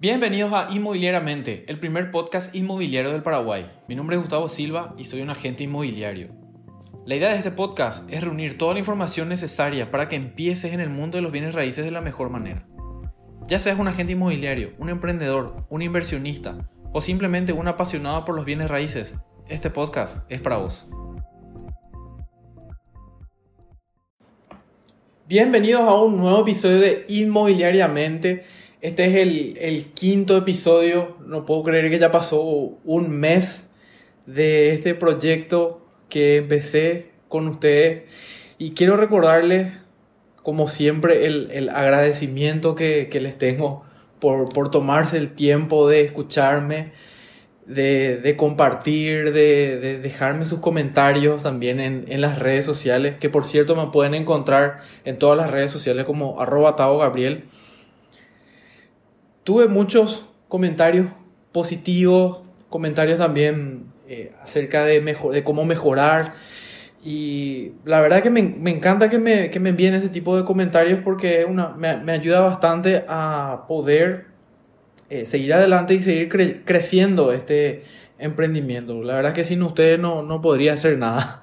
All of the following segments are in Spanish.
Bienvenidos a Inmobiliariamente, el primer podcast inmobiliario del Paraguay. Mi nombre es Gustavo Silva y soy un agente inmobiliario. La idea de este podcast es reunir toda la información necesaria para que empieces en el mundo de los bienes raíces de la mejor manera. Ya seas un agente inmobiliario, un emprendedor, un inversionista o simplemente un apasionado por los bienes raíces, este podcast es para vos. Bienvenidos a un nuevo episodio de Inmobiliariamente. Este es el, quinto episodio. No puedo creer que ya pasó un mes de este proyecto que empecé con ustedes. Y quiero recordarles, como siempre, el, agradecimiento que, les tengo por, por, tomarse el tiempo de escucharme, de, compartir, de, dejarme sus comentarios también en, en, las redes sociales, que por cierto me pueden encontrar en todas las redes sociales como arroba Gabriel tuve muchos comentarios positivos, comentarios también eh, acerca de, cómo mejorar. Y la verdad que me, me encanta que me, que me, envíen ese tipo de comentarios porque una, me, me, ayuda bastante a poder eh, seguir adelante y seguir creciendo este emprendimiento. La verdad que sin ustedes no, no podría hacer nada.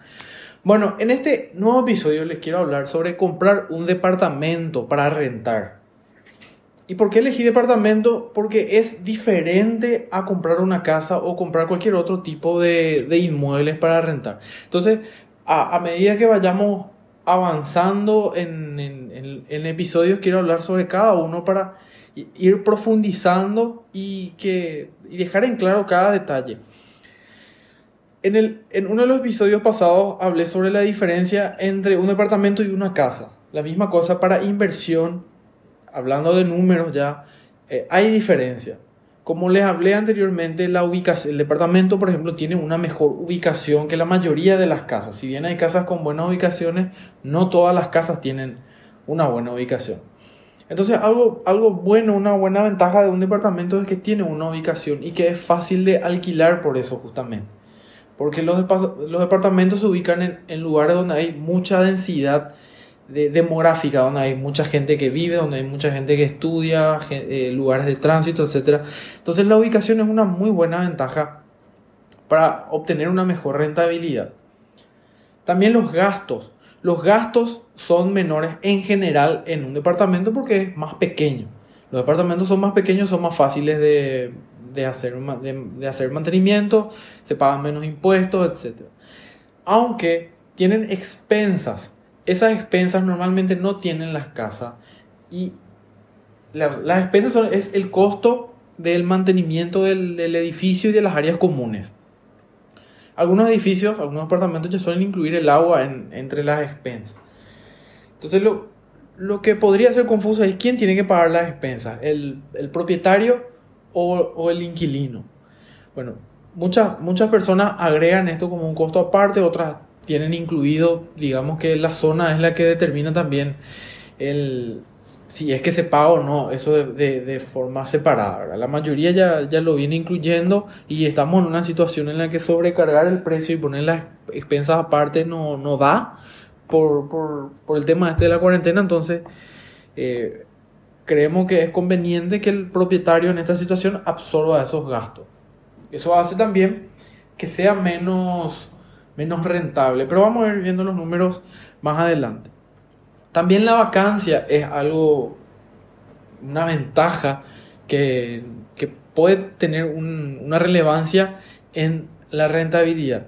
Bueno, en este nuevo episodio les quiero hablar sobre comprar un departamento para rentar. ¿Y por qué elegí departamento? Porque es diferente a comprar una casa o comprar cualquier otro tipo de, de inmuebles para rentar. Entonces, a, medida que vayamos avanzando en, en, en, episodios, quiero hablar sobre cada uno para ir profundizando y, que, y dejar en claro cada detalle. En, el, en uno de los episodios pasados hablé sobre la diferencia entre un departamento y una casa. La misma cosa para inversión hablando de números ya, eh, hay diferencia. Como les hablé anteriormente, la ubicación, el departamento, por ejemplo, tiene una mejor ubicación que la mayoría de las casas. Si bien hay casas con buenas ubicaciones, no todas las casas tienen una buena ubicación. Entonces, algo, algo bueno, una buena ventaja de un departamento es que tiene una ubicación y que es fácil de alquilar por eso justamente. Porque los, los departamentos se ubican en, en lugares donde hay mucha densidad de, demográfica, donde hay mucha gente que vive, donde hay mucha gente que estudia, eh, lugares de tránsito, etc. Entonces la ubicación es una muy buena ventaja para obtener una mejor rentabilidad. También los gastos. Los gastos son menores en general en un departamento porque es más pequeño. Los departamentos son más pequeños, son más fáciles de, de hacer, de, de hacer mantenimiento, se pagan menos impuestos, etc. Aunque tienen expensas esas expensas normalmente no tienen las casas y las, expensas son, es el costo del mantenimiento del, edificio y de las áreas comunes. Algunos edificios, algunos apartamentos ya suelen incluir el agua entre las expensas. Entonces lo, lo, que podría ser confuso es quién tiene que pagar las expensas, el, propietario o, o, el inquilino. Bueno, muchas, muchas personas agregan esto como un costo aparte, otras tienen incluido, digamos que la zona es la que determina también el, si es que se paga o no, eso de, de, forma separada. La mayoría ya, ya lo viene incluyendo y estamos en una situación en la que sobrecargar el precio y poner las expensas aparte no, no da por, por, por, el tema este de la cuarentena, entonces eh, creemos que es conveniente que el propietario en esta situación absorba esos gastos. Eso hace también que sea menos menos rentable. Pero vamos a ir viendo los números más adelante. También la vacancia es algo, una ventaja que, que puede tener una relevancia en la rentabilidad.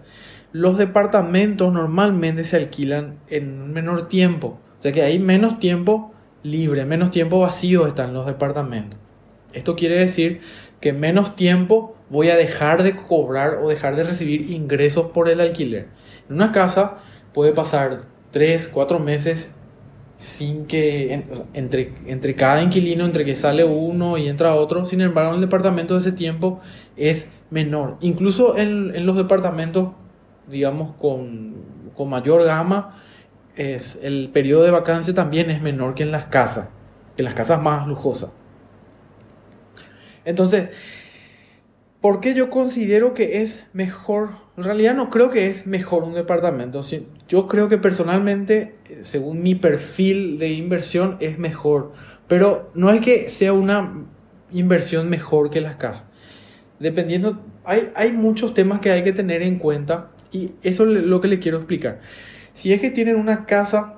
Los departamentos normalmente se alquilan en menor tiempo. O sea que hay menos tiempo libre, menos tiempo vacío están los departamentos. Esto quiere decir que menos tiempo voy a dejar de cobrar o dejar de recibir ingresos por el alquiler. En una casa puede pasar 3, 4 meses sin que entre, entre cada inquilino, entre que sale uno y entra otro, sin embargo en el departamento de ese tiempo es menor. Incluso en, en los departamentos, digamos, con, con mayor gama, es, el periodo de vacancia también es menor que en las casas, que en las casas más lujosas. Entonces, ¿por qué yo considero que es mejor? En realidad no creo que es mejor un departamento. Yo creo que personalmente, según mi perfil de inversión, es mejor. Pero no es que sea una inversión mejor que las casas. Dependiendo, hay, hay muchos temas que hay que tener en cuenta y eso es lo que le quiero explicar. Si es que tienen una casa,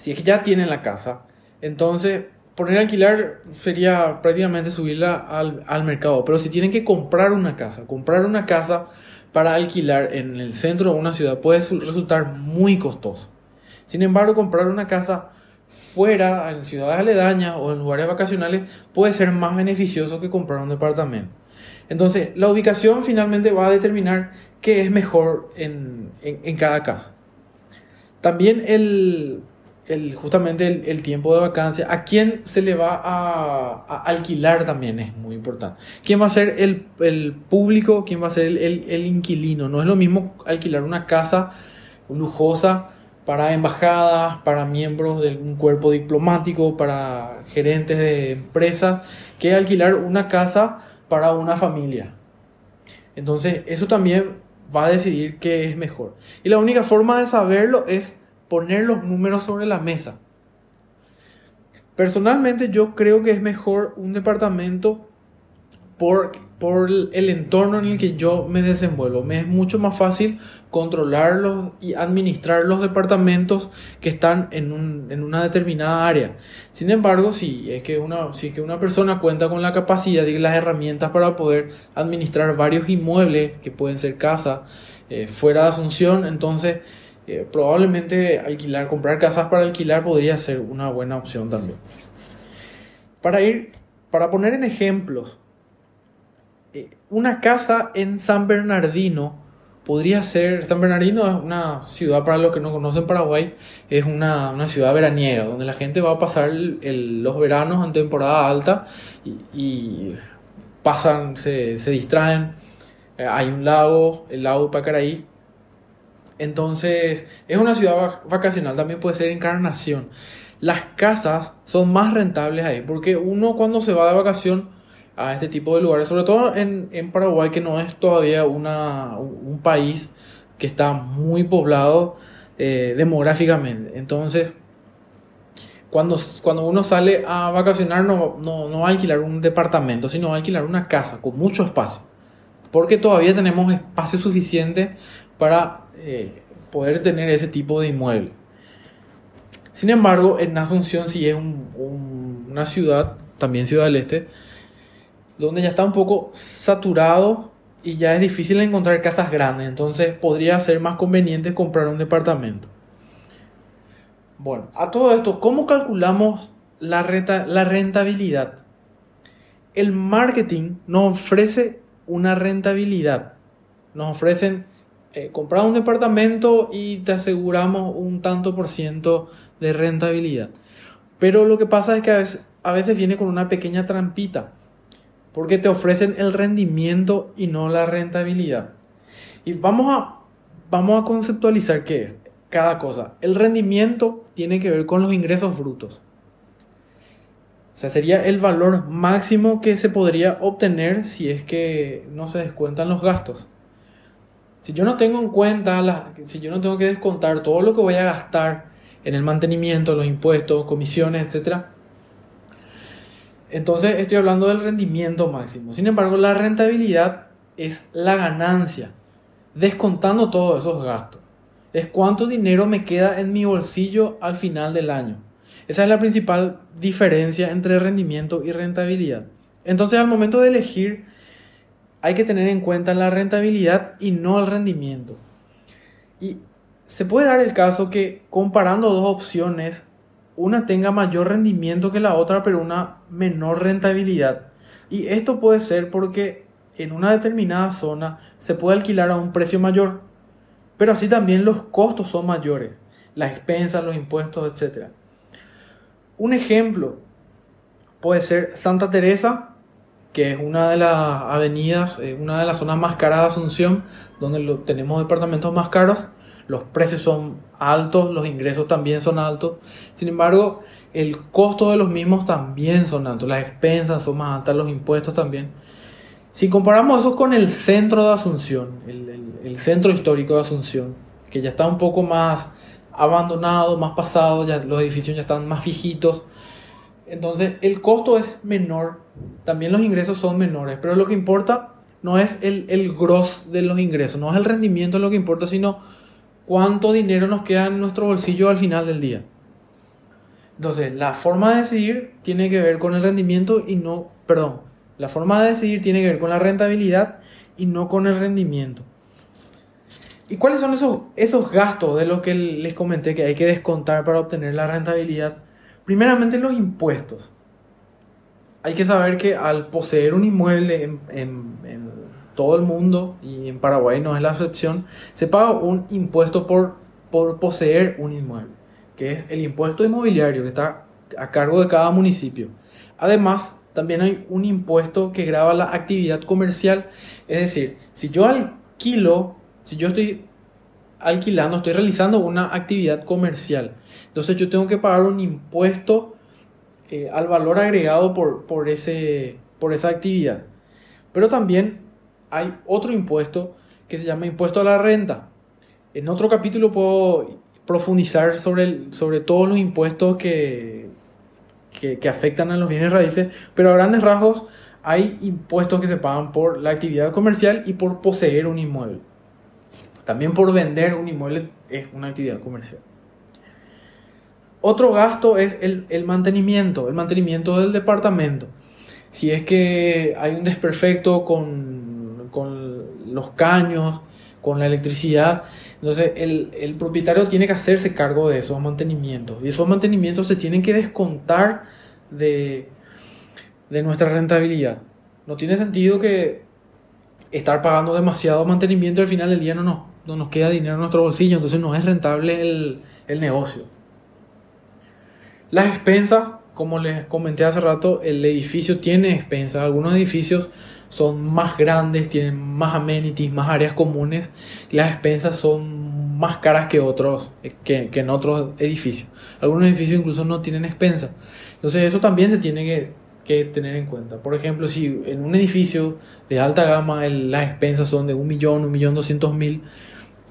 si es que ya tienen la casa, entonces poner a alquilar sería prácticamente subirla al, al, mercado. Pero si tienen que comprar una casa, comprar una casa para alquilar en el centro de una ciudad puede resultar muy costoso. Sin embargo, comprar una casa fuera, en ciudades aledañas o en lugares vacacionales, puede ser más beneficioso que comprar un departamento. Entonces, la ubicación finalmente va a determinar qué es mejor en, en, cada caso. También el, el justamente el, tiempo de vacancia, a quién se le va a, alquilar también es muy importante. ¿Quién va a ser el, el público? ¿Quién va a ser el, el, inquilino? No es lo mismo alquilar una casa lujosa para embajadas, para miembros de un cuerpo diplomático, para gerentes de empresas, que alquilar una casa para una familia. Entonces, eso también va a decidir qué es mejor. Y la única forma de saberlo es poner los números sobre la mesa. Personalmente yo creo que es mejor un departamento por, por el entorno en el que yo me desenvuelvo. Me es mucho más fácil controlarlos y administrar los departamentos que están en, un, en una determinada área. Sin embargo, si es, que una, si que una persona cuenta con la capacidad y las herramientas para poder administrar varios inmuebles, que pueden ser casa, eh, fuera de Asunción, entonces probablemente alquilar, comprar casas para alquilar podría ser una buena opción también. Para ir, para poner en ejemplos, eh, una casa en San Bernardino podría ser, San Bernardino es una ciudad, para los que no conocen Paraguay, es una, ciudad veraniega, donde la gente va a pasar los veranos en temporada alta y, pasan, se, distraen. Eh, hay un lago, el lago Pacaraí. Entonces, es una ciudad vacacional, también puede ser Encarnación. Las casas son más rentables ahí, porque uno cuando se va de vacación a este tipo de lugares, sobre todo en, Paraguay, que no es todavía una, un país que está muy poblado eh, demográficamente. Entonces, cuando, cuando uno sale a vacacionar, no, no, no va a alquilar un departamento, sino va a alquilar una casa con mucho espacio. Porque todavía tenemos espacio suficiente para eh, poder tener ese tipo de inmueble. Sin embargo, en Asunción sí es una ciudad, también Ciudad del Este, donde ya está un poco saturado y ya es difícil encontrar casas grandes, entonces podría ser más conveniente comprar un departamento. Bueno, a todo esto, ¿cómo calculamos la, renta, la rentabilidad? El marketing nos ofrece una rentabilidad. Nos ofrecen eh, comprar un departamento y te aseguramos un tanto por ciento de rentabilidad. Pero lo que pasa es que a veces, a veces viene con una pequeña trampita porque te ofrecen el rendimiento y no la rentabilidad. Y vamos a, vamos a conceptualizar qué es cada cosa. El rendimiento tiene que ver con los ingresos brutos. O sea, sería el valor máximo que se podría obtener si es que no se descuentan los gastos. Si yo no tengo en cuenta, si yo no tengo que descontar todo lo que voy a gastar en el mantenimiento, los impuestos, comisiones, etc., entonces estoy hablando del rendimiento máximo. Sin embargo, la rentabilidad es la ganancia, descontando todos esos gastos. Es cuánto dinero me queda en mi bolsillo al final del año. Esa es la principal diferencia entre rendimiento y rentabilidad. Entonces al momento de elegir hay que tener en cuenta la rentabilidad y no el rendimiento. Y se puede dar el caso que comparando dos opciones una tenga mayor rendimiento que la otra, pero una menor rentabilidad. Y esto puede ser porque en una determinada zona se puede alquilar a un precio mayor, pero así también los costos son mayores, las expensas, los impuestos, etc. Un ejemplo puede ser Santa Teresa, que es una de las avenidas, eh, una de las zonas más caras de Asunción, donde tenemos departamentos más caros los precios son altos, los ingresos también son altos. Sin embargo, el costo de los mismos también son altos, las expensas son más altas, los impuestos también. Si comparamos eso con el centro de Asunción, el, centro histórico de Asunción, que ya está un poco más abandonado, más pasado, ya los edificios ya están más viejitos, Entonces el costo es menor, también los ingresos son menores, pero lo que importa no es el, el gross de los ingresos, no es el rendimiento lo que importa, sino cuánto dinero nos queda en nuestro bolsillo al final del día. Entonces, la forma de decidir tiene que ver con el rendimiento y no, perdón, la forma de decidir tiene que ver con la rentabilidad y no con el rendimiento. ¿Y cuáles son esos, esos gastos de los que les comenté que hay que descontar para obtener la rentabilidad? Primeramente los impuestos. Hay que saber que al poseer un inmueble en, todo el mundo, y en Paraguay no es la excepción, se paga un impuesto por, por poseer un inmueble, que es el impuesto inmobiliario que está a cargo de cada municipio. Además, también hay un impuesto que graba la actividad comercial, es decir, si yo alquilo, si yo estoy alquilando, estoy realizando una actividad comercial, entonces yo tengo que pagar un impuesto eh, al valor agregado por, por, ese, por esa actividad. Pero también hay otro impuesto que se llama impuesto a la renta. En otro capítulo puedo profundizar sobre, sobre todos los impuestos que, que, afectan a los bienes raíces, pero a grandes rasgos hay impuestos que se pagan por la actividad comercial y por poseer un inmueble. También por vender un inmueble es una actividad comercial. Otro gasto es el, el mantenimiento, el mantenimiento del departamento. Si es que hay un desperfecto con con los caños, con la electricidad. Entonces el, propietario tiene que hacerse cargo de esos mantenimientos. Y esos mantenimientos se tienen que descontar de, de nuestra rentabilidad. No tiene sentido que estar pagando demasiado mantenimiento al final del día no, no, no nos queda dinero en nuestro bolsillo, entonces no es rentable el, el negocio. Las expensas, como les comenté hace rato, el edificio tiene expensas. Algunos edificios son más grandes, tienen más amenities, más áreas comunes, las expensas son más caras que otros, que, en otros edificios. Algunos edificios incluso no tienen expensas. Entonces eso también se tiene que, que tener en cuenta. Por ejemplo, si en un edificio de alta gama las expensas son de un millón, un millón doscientos mil,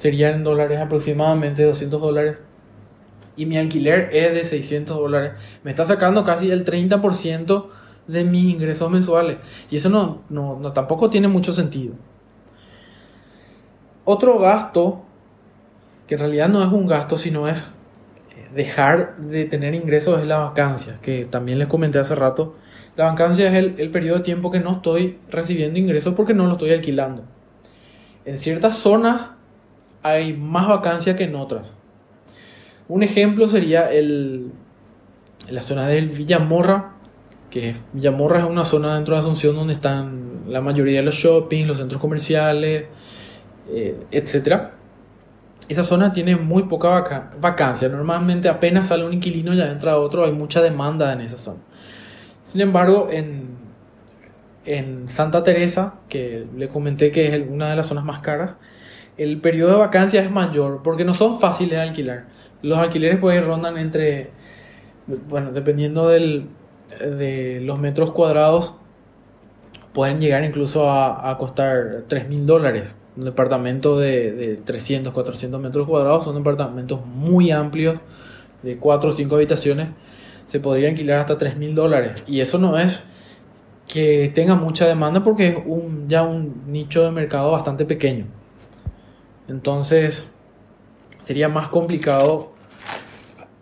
serían dólares aproximadamente 200 dólares. Y mi alquiler es de 600 dólares. Me está sacando casi el 30% de mis ingresos mensuales. Y eso no, no, tampoco tiene mucho sentido. Otro gasto, que en realidad no es un gasto, sino es dejar de tener ingresos, es la vacancia, que también les comenté hace rato. La vacancia es el, el periodo de tiempo que no estoy recibiendo ingresos porque no lo estoy alquilando. En ciertas zonas hay más vacancia que en otras. Un ejemplo sería el, la zona del Villamorra, que Villamorra es una zona dentro de Asunción donde están la mayoría de los shoppings, los centros comerciales, eh, etc. Esa zona tiene muy poca vacancia. Normalmente apenas sale un inquilino ya entra otro, hay mucha demanda en esa zona. Sin embargo, en, en Santa Teresa, que le comenté que es una de las zonas más caras, el periodo de vacancia es mayor porque no son fáciles de alquilar. Los alquileres pueden rondan entre, bueno, dependiendo del, de los metros cuadrados pueden llegar incluso a, costar 3 mil dólares. Un departamento de, de, 300, 400 metros cuadrados son departamentos muy amplios, de 4 o 5 habitaciones. Se podría alquilar hasta 3 mil dólares. Y eso no es que tenga mucha demanda porque es un, ya un nicho de mercado bastante pequeño. Entonces sería más complicado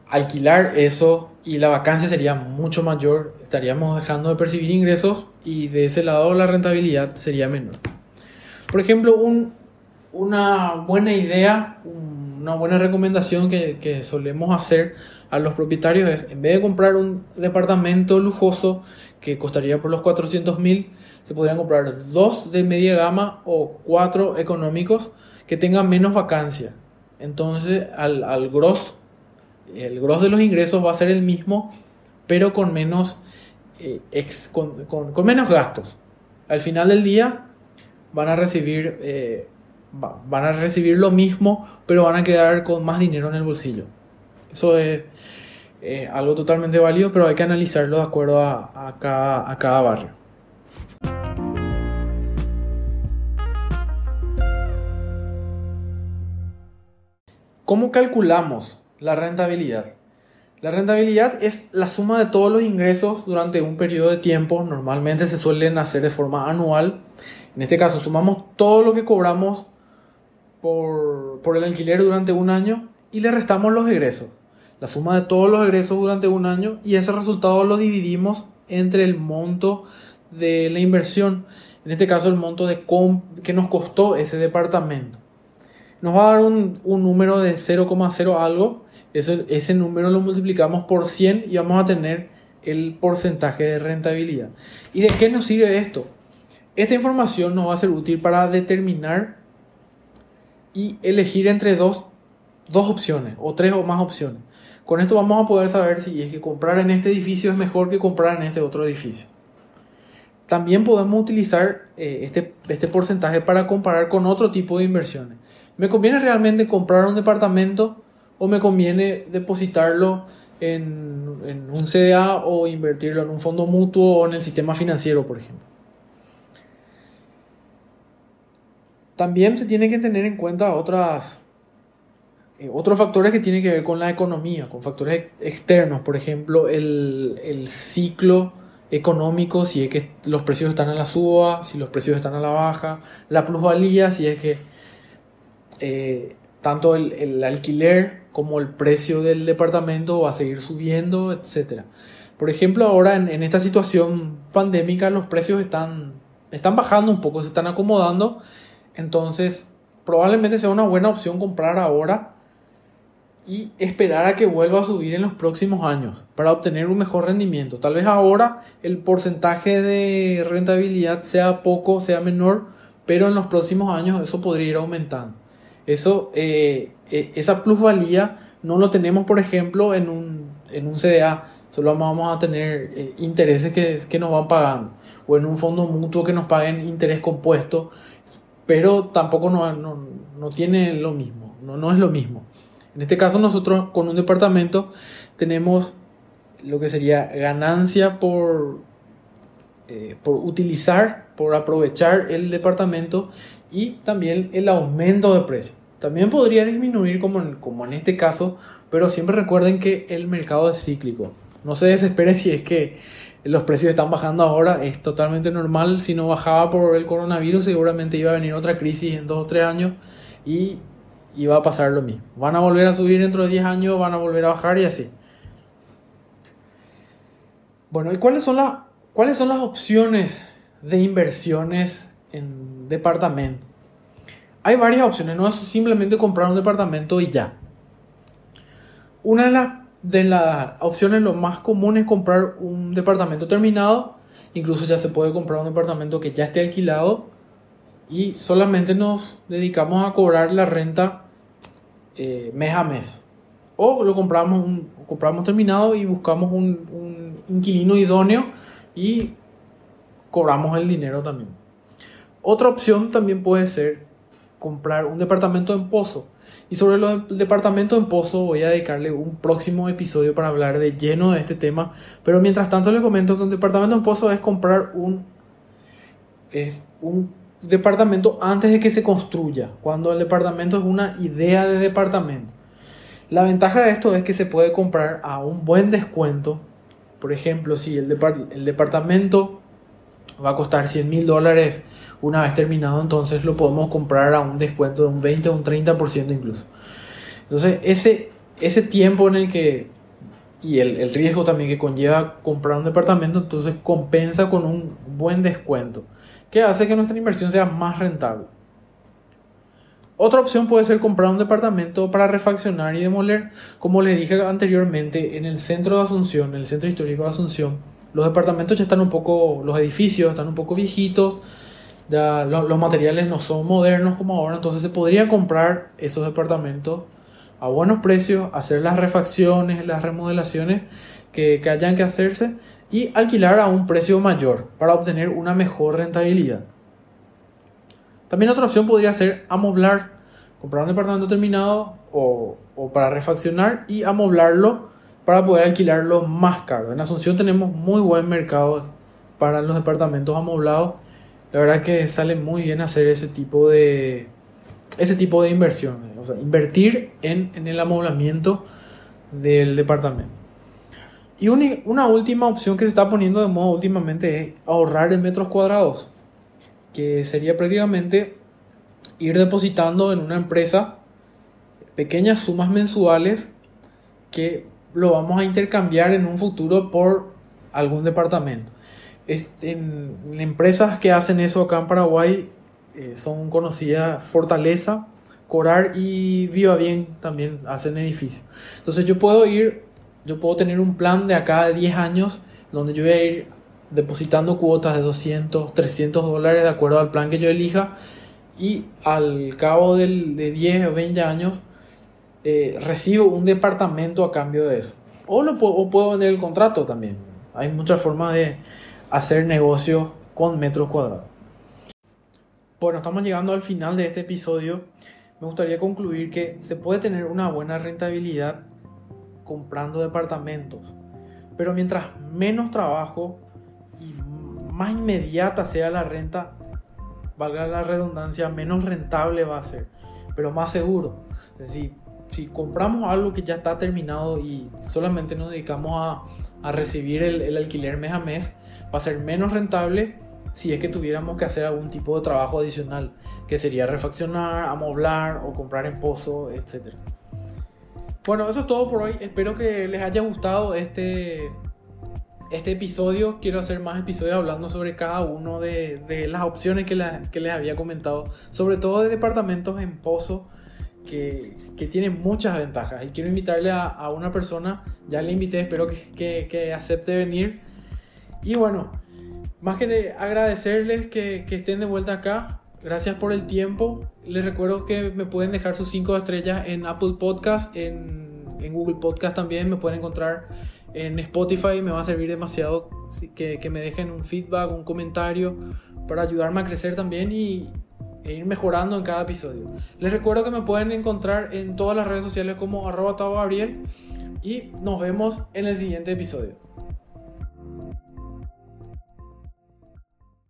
alquilar eso y la vacancia sería mucho mayor, estaríamos dejando de percibir ingresos y de ese lado la rentabilidad sería menor. Por ejemplo, un, una buena idea, una buena recomendación que, que, solemos hacer a los propietarios es, en vez de comprar un departamento lujoso que costaría por los 400 mil, se podrían comprar dos de media gama o cuatro económicos que tengan menos vacancia. Entonces, al, al el gros de los ingresos va a ser el mismo, pero con menos, eh, con, menos gastos. Al final del día van a recibir, eh, van a recibir lo mismo, pero van a quedar con más dinero en el bolsillo. Eso es algo totalmente válido, pero hay que analizarlo de acuerdo a, cada, a cada barrio. ¿Cómo calculamos la rentabilidad. La rentabilidad es la suma de todos los ingresos durante un periodo de tiempo. Normalmente se suelen hacer de forma anual. En este caso, sumamos todo lo que cobramos por, el alquiler durante un año y le restamos los egresos. La suma de todos los egresos durante un año y ese resultado lo dividimos entre el monto de la inversión. En este caso, el monto de que nos costó ese departamento. Nos va a dar un, un número de 0,0 algo ese número lo multiplicamos por 100 y vamos a tener el porcentaje de rentabilidad. ¿Y de qué nos sirve esto? Esta información nos va a ser útil para determinar y elegir entre dos, dos opciones o tres o más opciones. Con esto vamos a poder saber si es que comprar en este edificio es mejor que comprar en este otro edificio. También podemos utilizar eh, este, este porcentaje para comparar con otro tipo de inversiones. ¿Me conviene realmente comprar un departamento? o me conviene depositarlo en, un CDA o invertirlo en un fondo mutuo o en el sistema financiero, por ejemplo. También se tienen que tener en cuenta otras, eh, otros factores que tienen que ver con la economía, con factores externos, por ejemplo, el, ciclo económico, si es que los precios están a la suba, si los precios están a la baja, la plusvalía, si es que eh, tanto el, alquiler como el precio del departamento va a seguir subiendo, etc. Por ejemplo, ahora en, esta situación pandémica los precios están, están bajando un poco, se están acomodando, entonces probablemente sea una buena opción comprar ahora y esperar a que vuelva a subir en los próximos años para obtener un mejor rendimiento. Tal vez ahora el porcentaje de rentabilidad sea poco, sea menor, pero en los próximos años eso podría ir aumentando. Eso, eh, eh, esa plusvalía no lo tenemos, por ejemplo, en un, en un CDA. Solo vamos a tener eh, intereses que, que, nos van pagando. O en un fondo mutuo que nos paguen interés compuesto. Pero tampoco no, no, no tiene lo mismo. No, no es lo mismo. En este caso nosotros con un departamento tenemos lo que sería ganancia por, por utilizar, por aprovechar el departamento y también el aumento de precio. También podría disminuir como en, como en este caso, pero siempre recuerden que el mercado es cíclico. No se desesperen si es que los precios están bajando ahora, es totalmente normal. Si no bajaba por el coronavirus, seguramente iba a venir otra crisis en dos o tres años y iba a pasar lo mismo. Van a volver a subir dentro de 10 años, van a volver a bajar y así. Bueno, ¿y cuáles son, las, cuáles son las opciones de inversiones en departamento? Hay varias opciones, no es simplemente comprar un departamento y ya. Una de las, de las opciones lo más común es comprar un departamento terminado, incluso ya se puede comprar un departamento que ya esté alquilado y solamente nos dedicamos a cobrar la renta eh, mes a mes. O lo compramos, un, compramos terminado y buscamos un, un inquilino idóneo y cobramos el dinero también. Otra opción también puede ser comprar un departamento en Pozo. Y sobre el departamento en Pozo voy a dedicarle un próximo episodio para hablar de lleno de este tema. Pero mientras tanto le comento que un departamento en Pozo es comprar un, es un departamento antes de que se construya. Cuando el departamento es una idea de departamento. La ventaja de esto es que se puede comprar a un buen descuento. Por ejemplo, si el, el departamento va a costar 100 mil dólares una vez terminado, entonces lo podemos comprar a un descuento de un 20 o un 30% incluso. Entonces, ese, ese tiempo en el que, y el, el, riesgo también que conlleva comprar un departamento, entonces compensa con un buen descuento, que hace que nuestra inversión sea más rentable. Otra opción puede ser comprar un departamento para refaccionar y demoler. Como les dije anteriormente, en el centro de Asunción, en el centro histórico de Asunción, los departamentos ya están un poco, los edificios están un poco viejitos, ya los materiales no son modernos como ahora, entonces se podría comprar esos departamentos a buenos precios, hacer las refacciones, las remodelaciones que, que hayan que hacerse y alquilar a un precio mayor para obtener una mejor rentabilidad. También otra opción podría ser amoblar, comprar un departamento terminado o, o para refaccionar y amoblarlo para poder alquilarlo más caro. En Asunción tenemos muy buen mercado para los departamentos amoblados la verdad que sale muy bien hacer ese tipo de ese inversiones, o sea, invertir en, el amoblamiento del departamento. Y una última opción que se está poniendo de moda últimamente es ahorrar en metros cuadrados, que sería prácticamente ir depositando en una empresa pequeñas sumas mensuales que lo vamos a intercambiar en un futuro por algún departamento. En, empresas que hacen eso acá en Paraguay eh, son conocidas Fortaleza, Corar y Viva Bien también hacen edificios. Entonces yo puedo ir yo puedo tener un plan de acá de 10 años donde yo voy a ir depositando cuotas de 200, 300 dólares de acuerdo al plan que yo elija y al cabo del, de 10 o 20 años eh, recibo un departamento a cambio de eso. O, lo puedo, puedo vender el contrato también. Hay muchas formas de hacer negocio con metros cuadrados. Bueno, estamos llegando al final de este episodio. Me gustaría concluir que se puede tener una buena rentabilidad comprando departamentos. Pero mientras menos trabajo y más inmediata sea la renta, valga la redundancia, menos rentable va a ser, pero más seguro. Es decir, si compramos algo que ya está terminado y solamente nos dedicamos a, a recibir el, alquiler mes a mes, va a ser menos rentable si es que tuviéramos que hacer algún tipo de trabajo adicional, que sería refaccionar, amoblar o comprar en pozo, etcétera. Bueno, eso es todo por hoy. Espero que les haya gustado este, este episodio. Quiero hacer más episodios hablando sobre cada uno de, de las opciones que, que, les había comentado. Sobre todo de departamentos en pozo que, tienen muchas ventajas. Y quiero invitarle a, una persona, ya le invité, espero que, que, acepte venir. Y bueno, más que agradecerles que, que estén de vuelta acá. Gracias por el tiempo. Les recuerdo que me pueden dejar sus 5 estrellas en Apple Podcast, en, en, Google Podcast también. Me pueden encontrar en Spotify. Me va a servir demasiado que, que, me dejen un feedback, un comentario para ayudarme a crecer también y e ir mejorando en cada episodio. Les recuerdo que me pueden encontrar en todas las redes sociales como arroba Gabriel y nos vemos en el siguiente episodio.